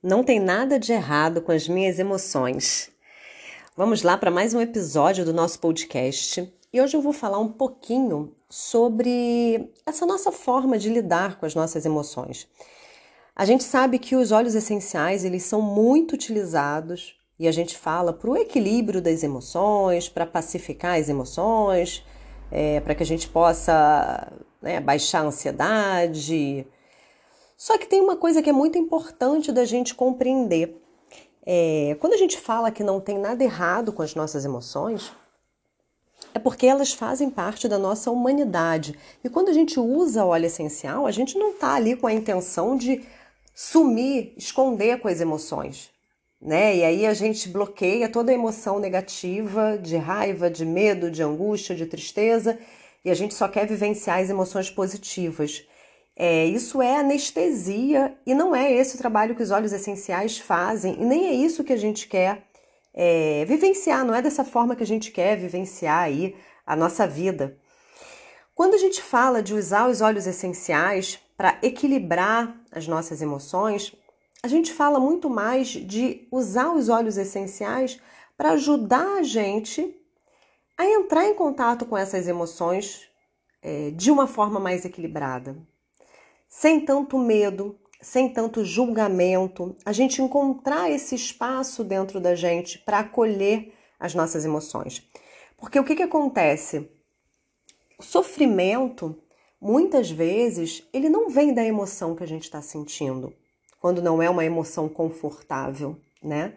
Não tem nada de errado com as minhas emoções. Vamos lá para mais um episódio do nosso podcast. E hoje eu vou falar um pouquinho sobre essa nossa forma de lidar com as nossas emoções. A gente sabe que os óleos essenciais, eles são muito utilizados e a gente fala para o equilíbrio das emoções, para pacificar as emoções, é, para que a gente possa né, baixar a ansiedade, só que tem uma coisa que é muito importante da gente compreender. É, quando a gente fala que não tem nada errado com as nossas emoções, é porque elas fazem parte da nossa humanidade. E quando a gente usa óleo essencial, a gente não está ali com a intenção de sumir, esconder com as emoções. Né? E aí a gente bloqueia toda a emoção negativa, de raiva, de medo, de angústia, de tristeza, e a gente só quer vivenciar as emoções positivas. É, isso é anestesia e não é esse o trabalho que os óleos essenciais fazem. E nem é isso que a gente quer é, vivenciar, não é dessa forma que a gente quer vivenciar aí a nossa vida. Quando a gente fala de usar os óleos essenciais para equilibrar as nossas emoções, a gente fala muito mais de usar os óleos essenciais para ajudar a gente a entrar em contato com essas emoções é, de uma forma mais equilibrada sem tanto medo, sem tanto julgamento, a gente encontrar esse espaço dentro da gente para acolher as nossas emoções. Porque o que, que acontece? O sofrimento, muitas vezes, ele não vem da emoção que a gente está sentindo, quando não é uma emoção confortável, né?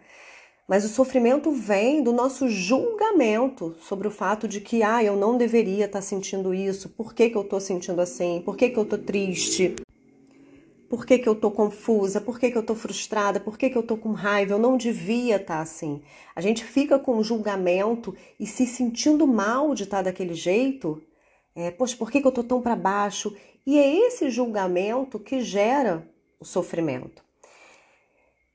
Mas o sofrimento vem do nosso julgamento sobre o fato de que, ah, eu não deveria estar tá sentindo isso, por que, que eu estou sentindo assim, por que, que eu estou triste, por que, que eu estou confusa, por que, que eu estou frustrada, por que, que eu estou com raiva, eu não devia estar tá assim. A gente fica com julgamento e se sentindo mal de estar tá daquele jeito. É, Poxa, por que, que eu estou tão para baixo? E é esse julgamento que gera o sofrimento.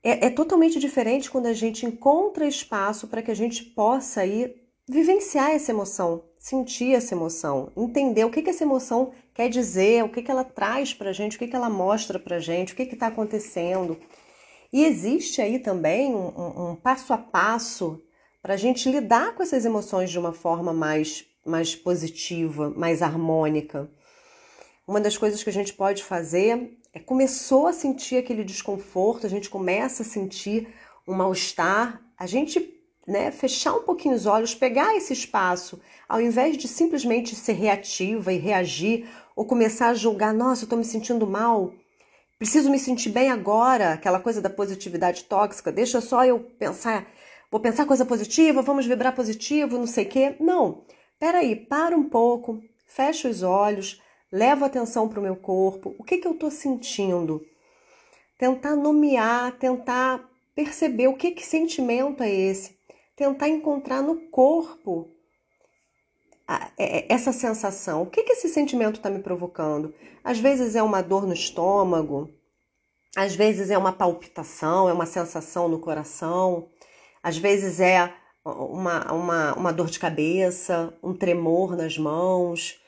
É, é totalmente diferente quando a gente encontra espaço para que a gente possa ir vivenciar essa emoção, sentir essa emoção, entender o que, que essa emoção quer dizer, o que, que ela traz para a gente, o que, que ela mostra para a gente, o que está acontecendo. E existe aí também um, um, passo a passo para a gente lidar com essas emoções de uma forma mais, mais positiva, mais harmônica. Uma das coisas que a gente pode fazer começou a sentir aquele desconforto, a gente começa a sentir um mal-estar, a gente né, fechar um pouquinho os olhos, pegar esse espaço, ao invés de simplesmente ser reativa e reagir ou começar a julgar, nossa, eu estou me sentindo mal, preciso me sentir bem agora, aquela coisa da positividade tóxica, deixa só eu pensar, vou pensar coisa positiva, vamos vibrar positivo, não sei o quê. Não, peraí, para um pouco, fecha os olhos, leva atenção para o meu corpo, o que, que eu estou sentindo? Tentar nomear, tentar perceber o que, que sentimento é esse tentar encontrar no corpo é, é, essa sensação. O que, que esse sentimento está me provocando? Às vezes é uma dor no estômago, às vezes é uma palpitação, é uma sensação no coração, às vezes é uma, uma, uma dor de cabeça, um tremor nas mãos.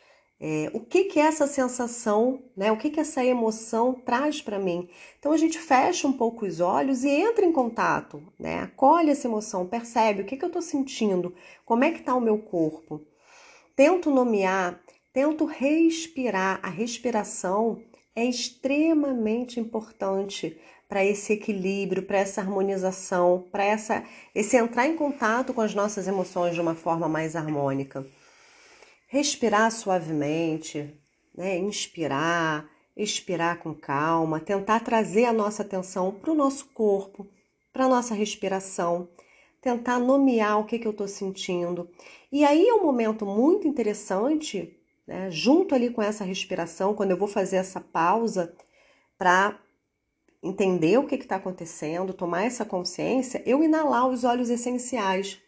É, o que, que é essa sensação, né? O que, que essa emoção traz para mim? Então a gente fecha um pouco os olhos e entra em contato, né? Acolhe essa emoção, percebe o que, que eu estou sentindo, como é que está o meu corpo. Tento nomear, tento respirar. A respiração é extremamente importante para esse equilíbrio, para essa harmonização, para essa esse entrar em contato com as nossas emoções de uma forma mais harmônica respirar suavemente, né? inspirar, expirar com calma, tentar trazer a nossa atenção para o nosso corpo, para a nossa respiração, tentar nomear o que, que eu estou sentindo. E aí é um momento muito interessante, né? junto ali com essa respiração, quando eu vou fazer essa pausa para entender o que está acontecendo, tomar essa consciência, eu inalar os óleos essenciais.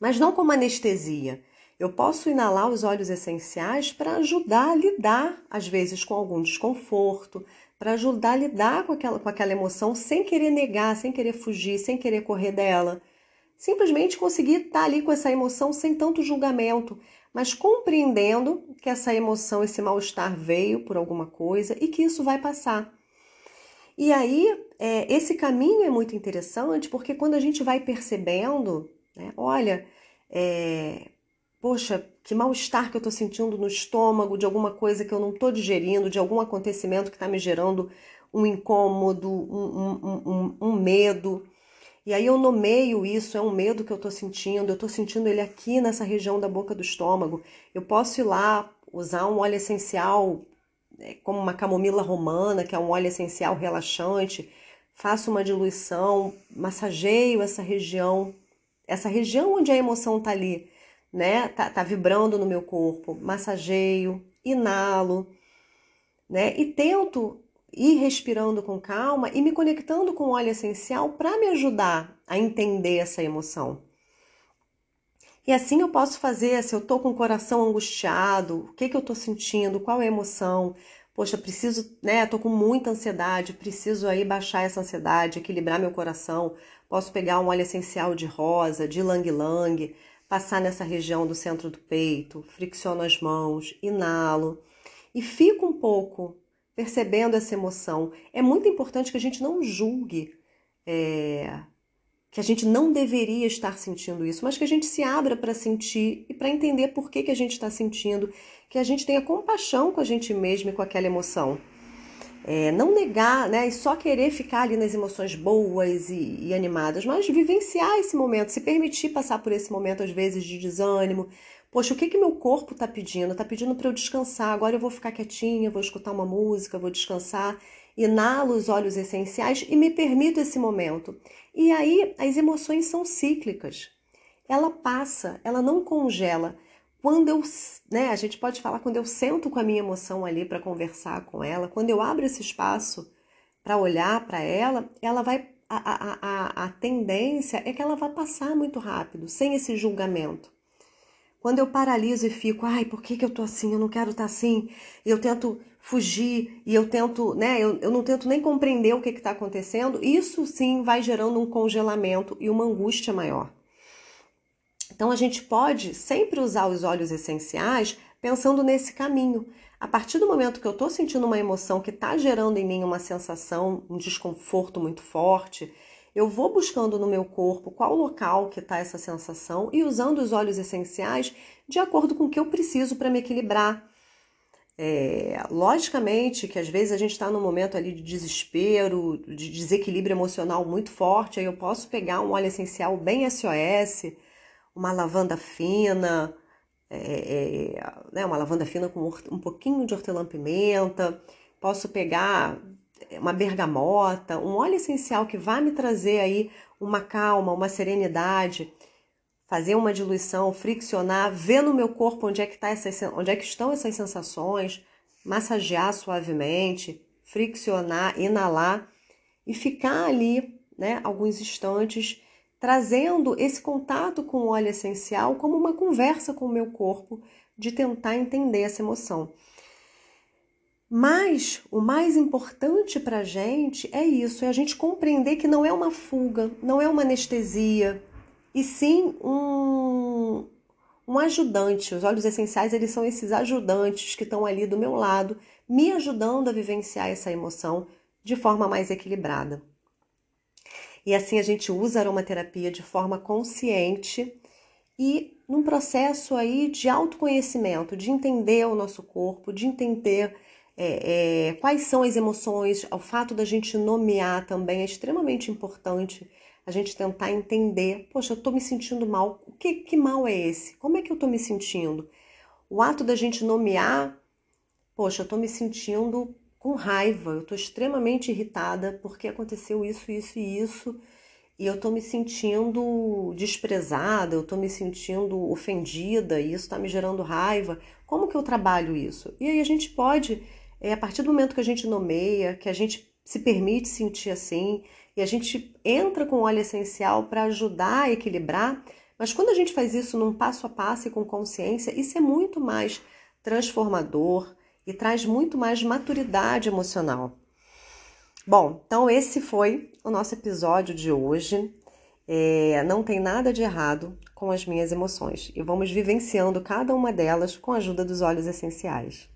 Mas não como anestesia eu posso inalar os óleos essenciais para ajudar a lidar, às vezes, com algum desconforto, para ajudar a lidar com aquela, com aquela emoção sem querer negar, sem querer fugir, sem querer correr dela. Simplesmente conseguir estar ali com essa emoção sem tanto julgamento, mas compreendendo que essa emoção, esse mal-estar veio por alguma coisa e que isso vai passar. E aí, é, esse caminho é muito interessante porque quando a gente vai percebendo, né, olha, é, poxa, que mal-estar que eu estou sentindo no estômago, de alguma coisa que eu não estou digerindo, de algum acontecimento que está me gerando um incômodo, um, um, um, um, medo. E aí eu nomeio isso, é um medo que eu estou sentindo, eu estou sentindo ele aqui nessa região da boca do estômago. Eu posso ir lá usar um óleo essencial, né, como uma camomila romana, que é um óleo essencial relaxante, faço uma diluição, massageio essa região, essa região onde a emoção está ali né? Tá, tá vibrando no meu corpo, massageio, inalo, né? E tento ir respirando com calma e me conectando com o óleo essencial para me ajudar a entender essa emoção. E assim eu posso fazer, se eu tô com o coração angustiado, o que que eu tô sentindo, qual é a emoção? Poxa, preciso, né, tô com muita ansiedade, preciso aí baixar essa ansiedade, equilibrar meu coração. Posso pegar um óleo essencial de rosa, de lang-lang, passar nessa região do centro do peito, fricciono as mãos, inalo e fico um pouco percebendo essa emoção. É muito importante que a gente não julgue é, que a gente não deveria estar sentindo isso, mas que a gente se abra para sentir e para entender por que, que a gente está sentindo, que a gente tenha compaixão com a gente mesmo e com aquela emoção. É, não negar, né, e só querer ficar ali nas emoções boas e, e, animadas, mas vivenciar esse momento, se permitir passar por esse momento às vezes de desânimo. Poxa, o que que meu corpo está pedindo? Está pedindo para eu descansar. Agora eu vou ficar quietinha, vou escutar uma música, vou descansar, inalo os óleos essenciais e me permito esse momento. E aí as emoções são cíclicas. Ela passa, ela não congela. Quando eu, né, a gente pode falar quando eu sento com a minha emoção ali para conversar com ela, quando eu abro esse espaço para olhar para ela, ela vai a, a, a, a tendência é que ela vai passar muito rápido, sem esse julgamento. Quando eu paraliso e fico, ai, por que, que eu tô assim? Eu não quero estar tá assim. E eu tento fugir e eu tento, né? Eu, eu não tento nem compreender o que está acontecendo. Isso sim vai gerando um congelamento e uma angústia maior. Então a gente pode sempre usar os óleos essenciais pensando nesse caminho. A partir do momento que eu estou sentindo uma emoção que está gerando em mim uma sensação, um desconforto muito forte, eu vou buscando no meu corpo qual local que está essa sensação e usando os óleos essenciais de acordo com o que eu preciso para me equilibrar. É, logicamente que às vezes a gente está num momento ali de desespero, de desequilíbrio emocional muito forte, aí eu posso pegar um óleo essencial bem SOS, uma lavanda fina, é, é, né, uma lavanda fina com um pouquinho de hortelã-pimenta. Posso pegar uma bergamota, um óleo essencial que vai me trazer aí uma calma, uma serenidade, fazer uma diluição, friccionar, ver no meu corpo onde é que, tá essas, onde é que estão essas sensações, massagear suavemente, friccionar, inalar e ficar ali, né, alguns instantes trazendo esse contato com o óleo essencial como uma conversa com o meu corpo de tentar entender essa emoção. Mas o mais importante para a gente é isso, é a gente compreender que não é uma fuga, não é uma anestesia, e sim um, um ajudante. Os óleos essenciais eles são esses ajudantes que estão ali do meu lado, me ajudando a vivenciar essa emoção de forma mais equilibrada. E assim a gente usa a aromaterapia de forma consciente e num processo aí de autoconhecimento, de entender o nosso corpo, de entender é, é, quais são as emoções, o fato da gente nomear também é extremamente importante. A gente tentar entender, poxa, eu tô me sentindo mal. O que, que mal é esse? Como é que eu tô me sentindo? O ato da gente nomear, poxa, eu tô me sentindo com raiva, eu estou extremamente irritada porque aconteceu isso, isso e isso, e eu estou me sentindo desprezada, eu estou me sentindo ofendida, e isso está me gerando raiva. Como que eu trabalho isso? E aí a gente pode, é, a partir do momento que a gente nomeia, que a gente se permite sentir assim, e a gente entra com óleo essencial para ajudar a equilibrar, mas quando a gente faz isso num passo a passo e com consciência, isso é muito mais transformador, e traz muito mais maturidade emocional. Bom, então esse foi o nosso episódio de hoje. É, não tem nada de errado com as minhas emoções e vamos vivenciando cada uma delas com a ajuda dos óleos essenciais.